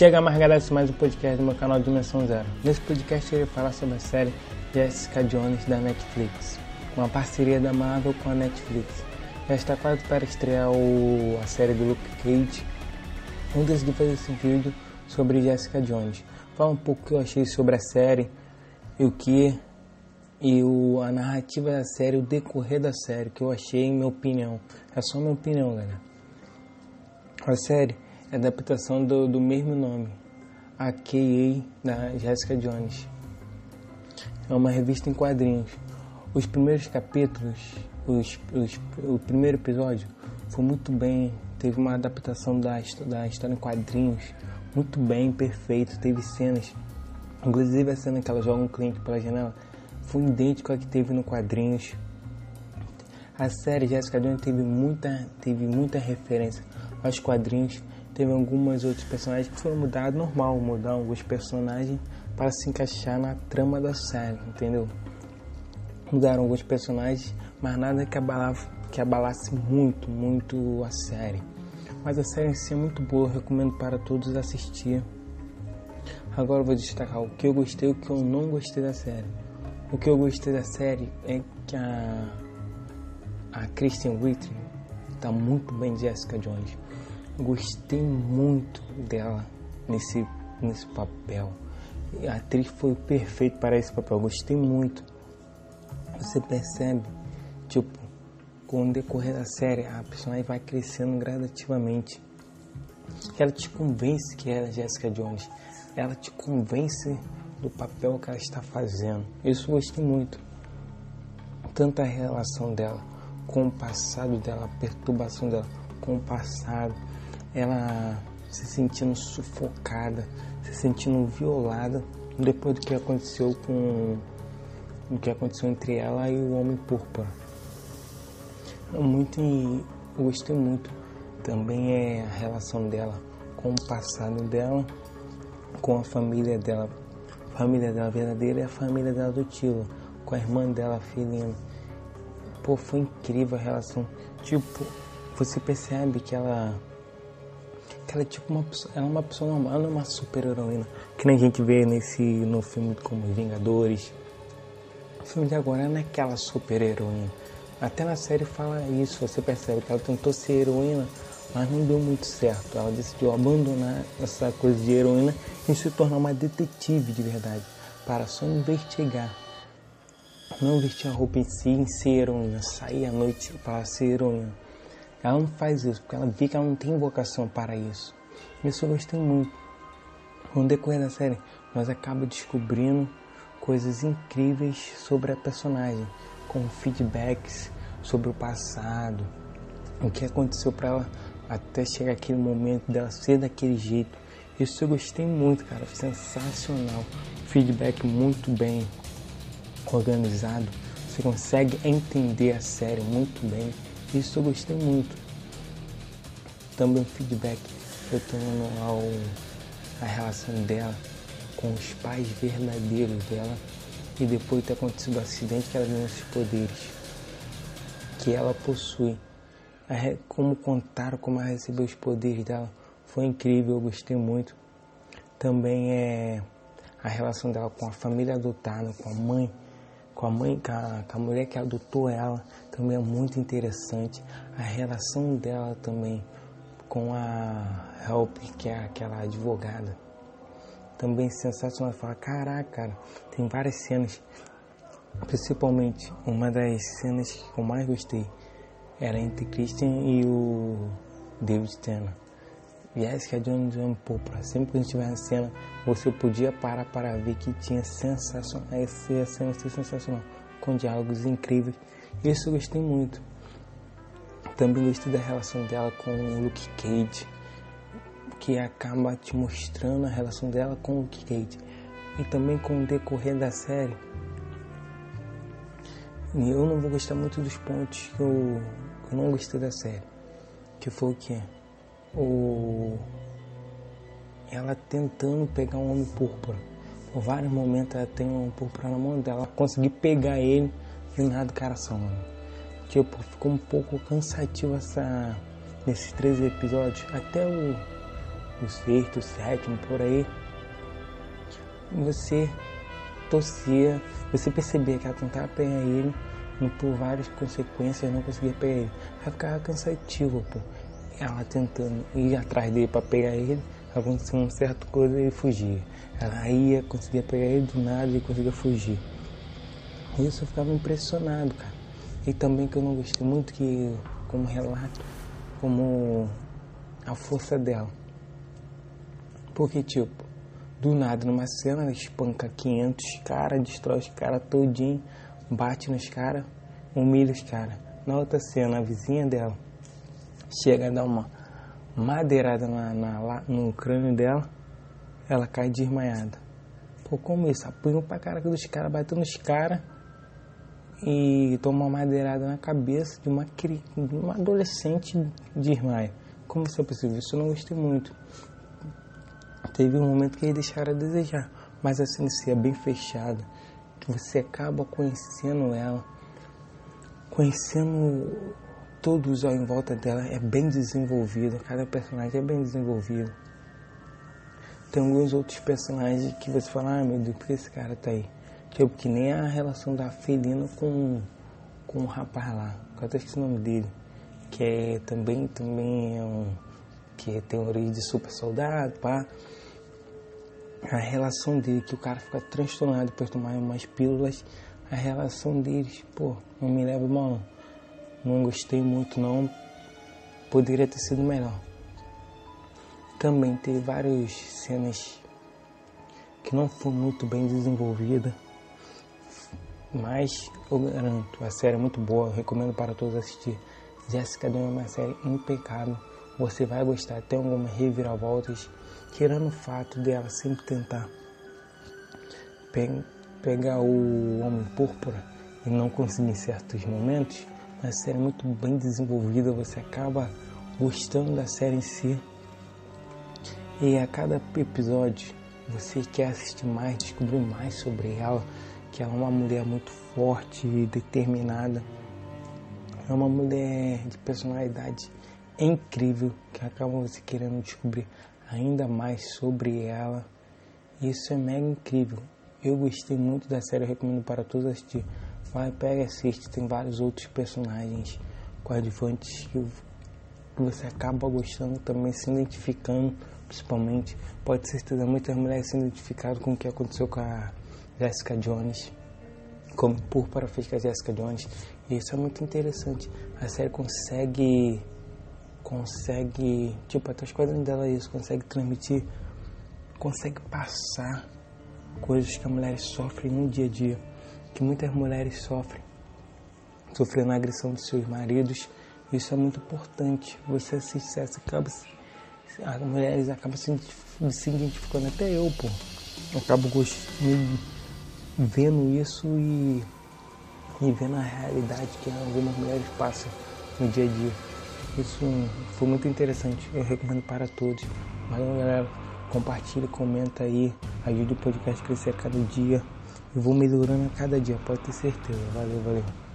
Chega mais galera, mais um podcast do meu canal Dimensão Zero. Nesse podcast eu irei falar sobre a série Jessica Jones da Netflix, uma parceria da Marvel com a Netflix. Já está quase para estrear o, a série do Luke Cage. Eu decidi fazer esse vídeo sobre Jessica Jones. Falar um pouco o que eu achei sobre a série e o que e o, a narrativa da série, o decorrer da série, que eu achei, minha opinião. É só minha opinião, galera. A série adaptação do, do mesmo nome, a K.A. da Jessica Jones. É uma revista em quadrinhos. Os primeiros capítulos, os, os, o primeiro episódio, foi muito bem. Teve uma adaptação da, da história em quadrinhos muito bem, perfeito. Teve cenas, inclusive a cena que ela joga um cliente pela janela, foi idêntico à que teve no quadrinhos. A série Jessica Jones teve muita, teve muita referência aos quadrinhos Teve algumas outros personagens que foram mudados, normal, mudar alguns personagens para se encaixar na trama da série, entendeu? Mudaram alguns personagens, mas nada que, abalava, que abalasse muito, muito a série. Mas a série em si é muito boa, recomendo para todos assistir. Agora eu vou destacar o que eu gostei e o que eu não gostei da série. O que eu gostei da série é que a, a Kristen Wiig está muito bem Jessica Jones. Gostei muito dela nesse, nesse papel. A atriz foi perfeita para esse papel. Gostei muito. Você percebe, tipo, com o decorrer da série, a personagem vai crescendo gradativamente. Ela te convence que ela é Jessica Jones. Ela te convence do papel que ela está fazendo. Isso gostei muito. Tanto a relação dela com o passado dela, a perturbação dela com o passado ela se sentindo sufocada, se sentindo violada depois do que aconteceu com o que aconteceu entre ela e o homem púrpura. Muito, eu gostei muito também é a relação dela com o passado dela, com a família dela, a família dela verdadeira e a família dela adotiva, com a irmã dela, a filhinha. Pô, foi incrível a relação. Tipo, você percebe que ela que ela é tipo uma pessoa, ela é uma pessoa normal, ela é uma super heroína. Que nem a gente vê nesse, no filme como Vingadores. O filme de agora não é aquela super heroína. Até na série fala isso, você percebe que ela tentou ser heroína, mas não deu muito certo. Ela decidiu abandonar essa coisa de heroína e se tornar uma detetive de verdade, para só investigar. Não vestir a roupa em si em ser heroína, sair à noite para ser heroína. Ela não faz isso porque ela vê que ela não tem vocação para isso. Isso eu gostei muito. No decorrer da série, nós acabamos descobrindo coisas incríveis sobre a personagem, com feedbacks sobre o passado, o que aconteceu para ela até chegar aquele momento dela ser daquele jeito. Isso eu gostei muito, cara, sensacional. Feedback muito bem organizado. Você consegue entender a série muito bem. Isso eu gostei muito. Também feedback retornando ao a relação dela com os pais verdadeiros dela e depois de ter acontecido o acidente que ela ganhou esses poderes que ela possui. Como contaram como ela recebeu os poderes dela foi incrível, eu gostei muito. Também é a relação dela com a família adotada, com a mãe com a mãe, com a, com a mulher que adotou ela, também é muito interessante. A relação dela também com a Help, que é aquela advogada, também sensacional. Fala, caraca, cara, tem várias cenas, principalmente uma das cenas que eu mais gostei era entre Christian e o David Tennant. Jones é um Popra. Sempre que a gente tiver na cena, você podia parar para ver que tinha sensacional. Essa cena sensacional, com diálogos incríveis. Isso eu gostei muito. Também gostei da relação dela com o Luke Cage, que acaba te mostrando a relação dela com o Luke Cage. E também com o decorrer da série. Eu não vou gostar muito dos pontos que eu, que eu não gostei da série. Que foi o que? Ela tentando pegar um homem púrpura. Por vários momentos ela tem um homem púrpura na mão dela, conseguir pegar ele e nada cara mano. Tipo, ficou um pouco cansativo essa nesses três episódios. Até o, o sexto, o sétimo, por aí, você torcia, você percebia que ela tentava pegar ele, por várias consequências não conseguia pegar ele. Aí ficava cansativo, pô. Ela tentando ir atrás dele para pegar ele, acontecia uma certa coisa e ele fugia. Ela ia, conseguia pegar ele do nada e conseguia fugir. Isso eu ficava impressionado, cara. E também que eu não gostei muito que, como relato, como a força dela. Porque, tipo, do nada, numa cena, ela espanca 500 caras, destrói os caras todinho, bate nos caras, humilha os caras. Na outra cena, a vizinha dela chega a dar uma madeirada na, na, no crânio dela, ela cai desmaiada. Pô, como isso? Apanhou pra caraca dos caras, bateu nos caras e toma uma madeirada na cabeça de uma, de uma adolescente desmaia. Como isso é possível? Isso eu não gostei muito. Teve um momento que eles deixaram a desejar, mas a CNC é bem fechada. Você acaba conhecendo ela, conhecendo todos ao em volta dela, é bem desenvolvido, cada personagem é bem desenvolvido. Tem alguns outros personagens que você fala, ah meu Deus, por que esse cara tá aí? Tipo, que nem a relação da Felina com, com o rapaz lá, eu até esqueci o nome dele, que é também, também é um, que tem origem de super soldado, pá. A relação dele, que o cara fica transtornado de tomar umas pílulas, a relação deles, pô, não me leva mal. Não gostei muito não, poderia ter sido melhor. Também teve várias cenas que não foram muito bem desenvolvidas mas eu garanto, a série é muito boa, recomendo para todos assistir. Jessica Jones é uma série impecável, você vai gostar. Tem algumas reviravoltas, tirando o fato dela sempre tentar pe pegar o Homem Púrpura e não conseguir certos momentos. A série é muito bem desenvolvida, você acaba gostando da série em si. E a cada episódio você quer assistir mais, descobrir mais sobre ela que ela é uma mulher muito forte e determinada. É uma mulher de personalidade incrível que acaba você querendo descobrir ainda mais sobre ela. Isso é mega incrível. Eu gostei muito da série, eu recomendo para todos assistir. Vai, pega e assiste, tem vários outros personagens coadjuvantes que você acaba gostando também, se identificando, principalmente. Pode ser que muitas mulheres se identificado com o que aconteceu com a Jessica Jones, como Púrpura fez com a Jessica Jones. E isso é muito interessante. A série consegue, consegue, tipo, até os quadrinhos dela isso, consegue transmitir, consegue passar coisas que as mulheres sofrem no dia a dia, que muitas mulheres sofrem, sofrendo a agressão de seus maridos. Isso é muito importante. Você assiste essa, acaba, as mulheres acabam se, se identificando, até eu, pô. Eu acabo gostando vendo isso e, e vendo a realidade que algumas mulheres passam no dia a dia. Isso foi muito interessante, eu recomendo para todos. Valeu galera, compartilha, comenta aí, ajude o podcast a crescer a cada dia. Eu vou melhorando a cada dia, pode ter certeza. Valeu, valeu.